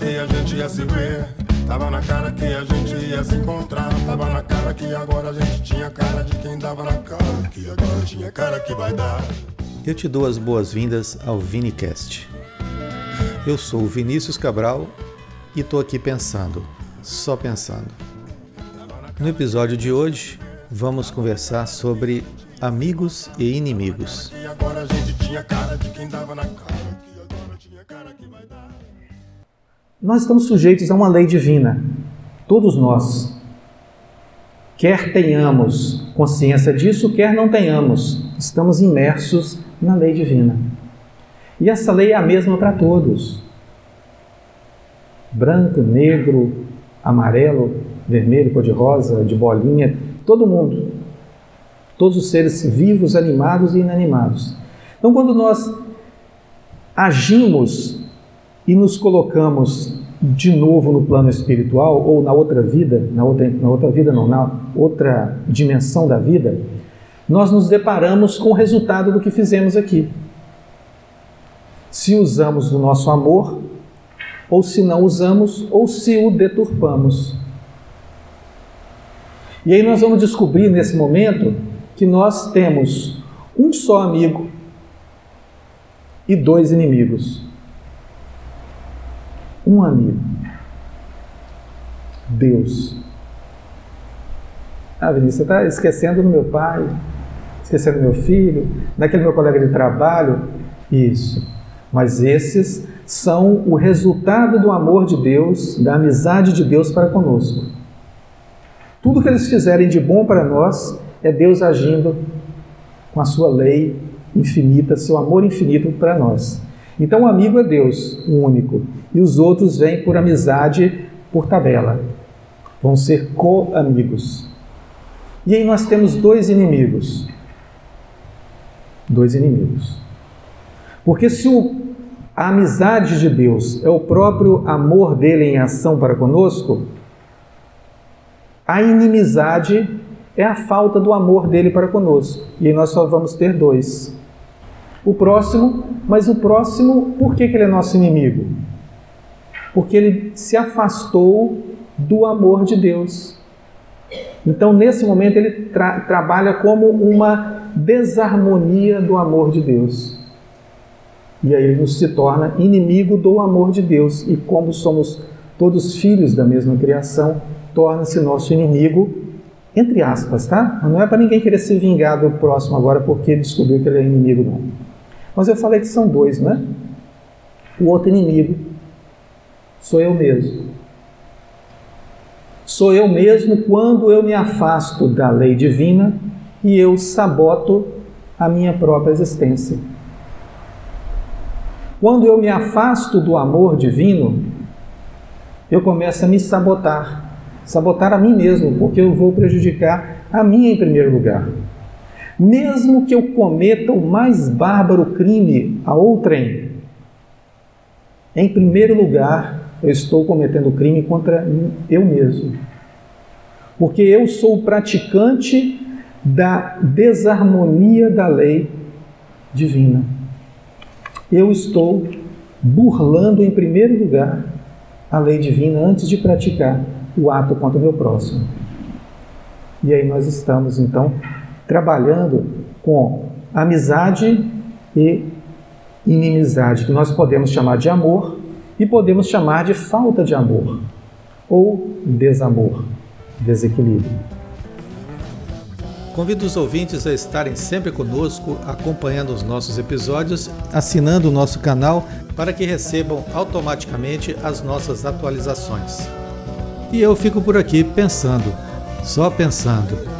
que a gente ia se ver. Tava na cara que a gente ia se encontrar. Tava na cara que agora a gente tinha cara de quem dava na cara. Que agora tinha cara que vai dar. Eu te dou as boas-vindas ao Vinicast. Eu sou o Vinícius Cabral e tô aqui pensando, só pensando. No episódio de hoje, vamos conversar sobre amigos e inimigos. Que agora a gente tinha cara de quem dava na cara. Nós estamos sujeitos a uma lei divina, todos nós. Quer tenhamos consciência disso, quer não tenhamos, estamos imersos na lei divina. E essa lei é a mesma para todos: branco, negro, amarelo, vermelho, cor-de-rosa, de bolinha, todo mundo. Todos os seres vivos, animados e inanimados. Então, quando nós agimos e nos colocamos de novo no plano espiritual ou na outra vida, na outra, na outra vida não, na outra dimensão da vida, nós nos deparamos com o resultado do que fizemos aqui. Se usamos do nosso amor, ou se não usamos, ou se o deturpamos. E aí nós vamos descobrir nesse momento que nós temos um só amigo e dois inimigos. Um amigo. Deus. Ah, Vinícius, você está esquecendo do meu pai, esquecendo do meu filho, daquele meu colega de trabalho. Isso. Mas esses são o resultado do amor de Deus, da amizade de Deus para conosco. Tudo que eles fizerem de bom para nós é Deus agindo com a sua lei infinita, seu amor infinito para nós. Então o amigo é Deus, o único, e os outros vêm por amizade, por tabela. Vão ser co-amigos. E aí nós temos dois inimigos. Dois inimigos. Porque se o, a amizade de Deus é o próprio amor dele em ação para conosco, a inimizade é a falta do amor dele para conosco. E aí nós só vamos ter dois. O próximo, mas o próximo, por que, que ele é nosso inimigo? Porque ele se afastou do amor de Deus. Então, nesse momento, ele tra trabalha como uma desarmonia do amor de Deus. E aí ele nos se torna inimigo do amor de Deus. E como somos todos filhos da mesma criação, torna-se nosso inimigo, entre aspas, tá? Não é para ninguém querer se vingar do próximo agora porque descobriu que ele é inimigo, não. Mas eu falei que são dois, né? O outro inimigo sou eu mesmo. Sou eu mesmo quando eu me afasto da lei divina e eu saboto a minha própria existência. Quando eu me afasto do amor divino, eu começo a me sabotar, sabotar a mim mesmo, porque eu vou prejudicar a mim em primeiro lugar. Mesmo que eu cometa o mais bárbaro crime a outrem, em primeiro lugar, eu estou cometendo crime contra eu mesmo. Porque eu sou o praticante da desarmonia da lei divina. Eu estou burlando em primeiro lugar a lei divina antes de praticar o ato contra o meu próximo. E aí nós estamos então trabalhando com amizade e inimizade, que nós podemos chamar de amor e podemos chamar de falta de amor ou desamor, desequilíbrio. Convido os ouvintes a estarem sempre conosco, acompanhando os nossos episódios, assinando o nosso canal para que recebam automaticamente as nossas atualizações. E eu fico por aqui pensando, só pensando.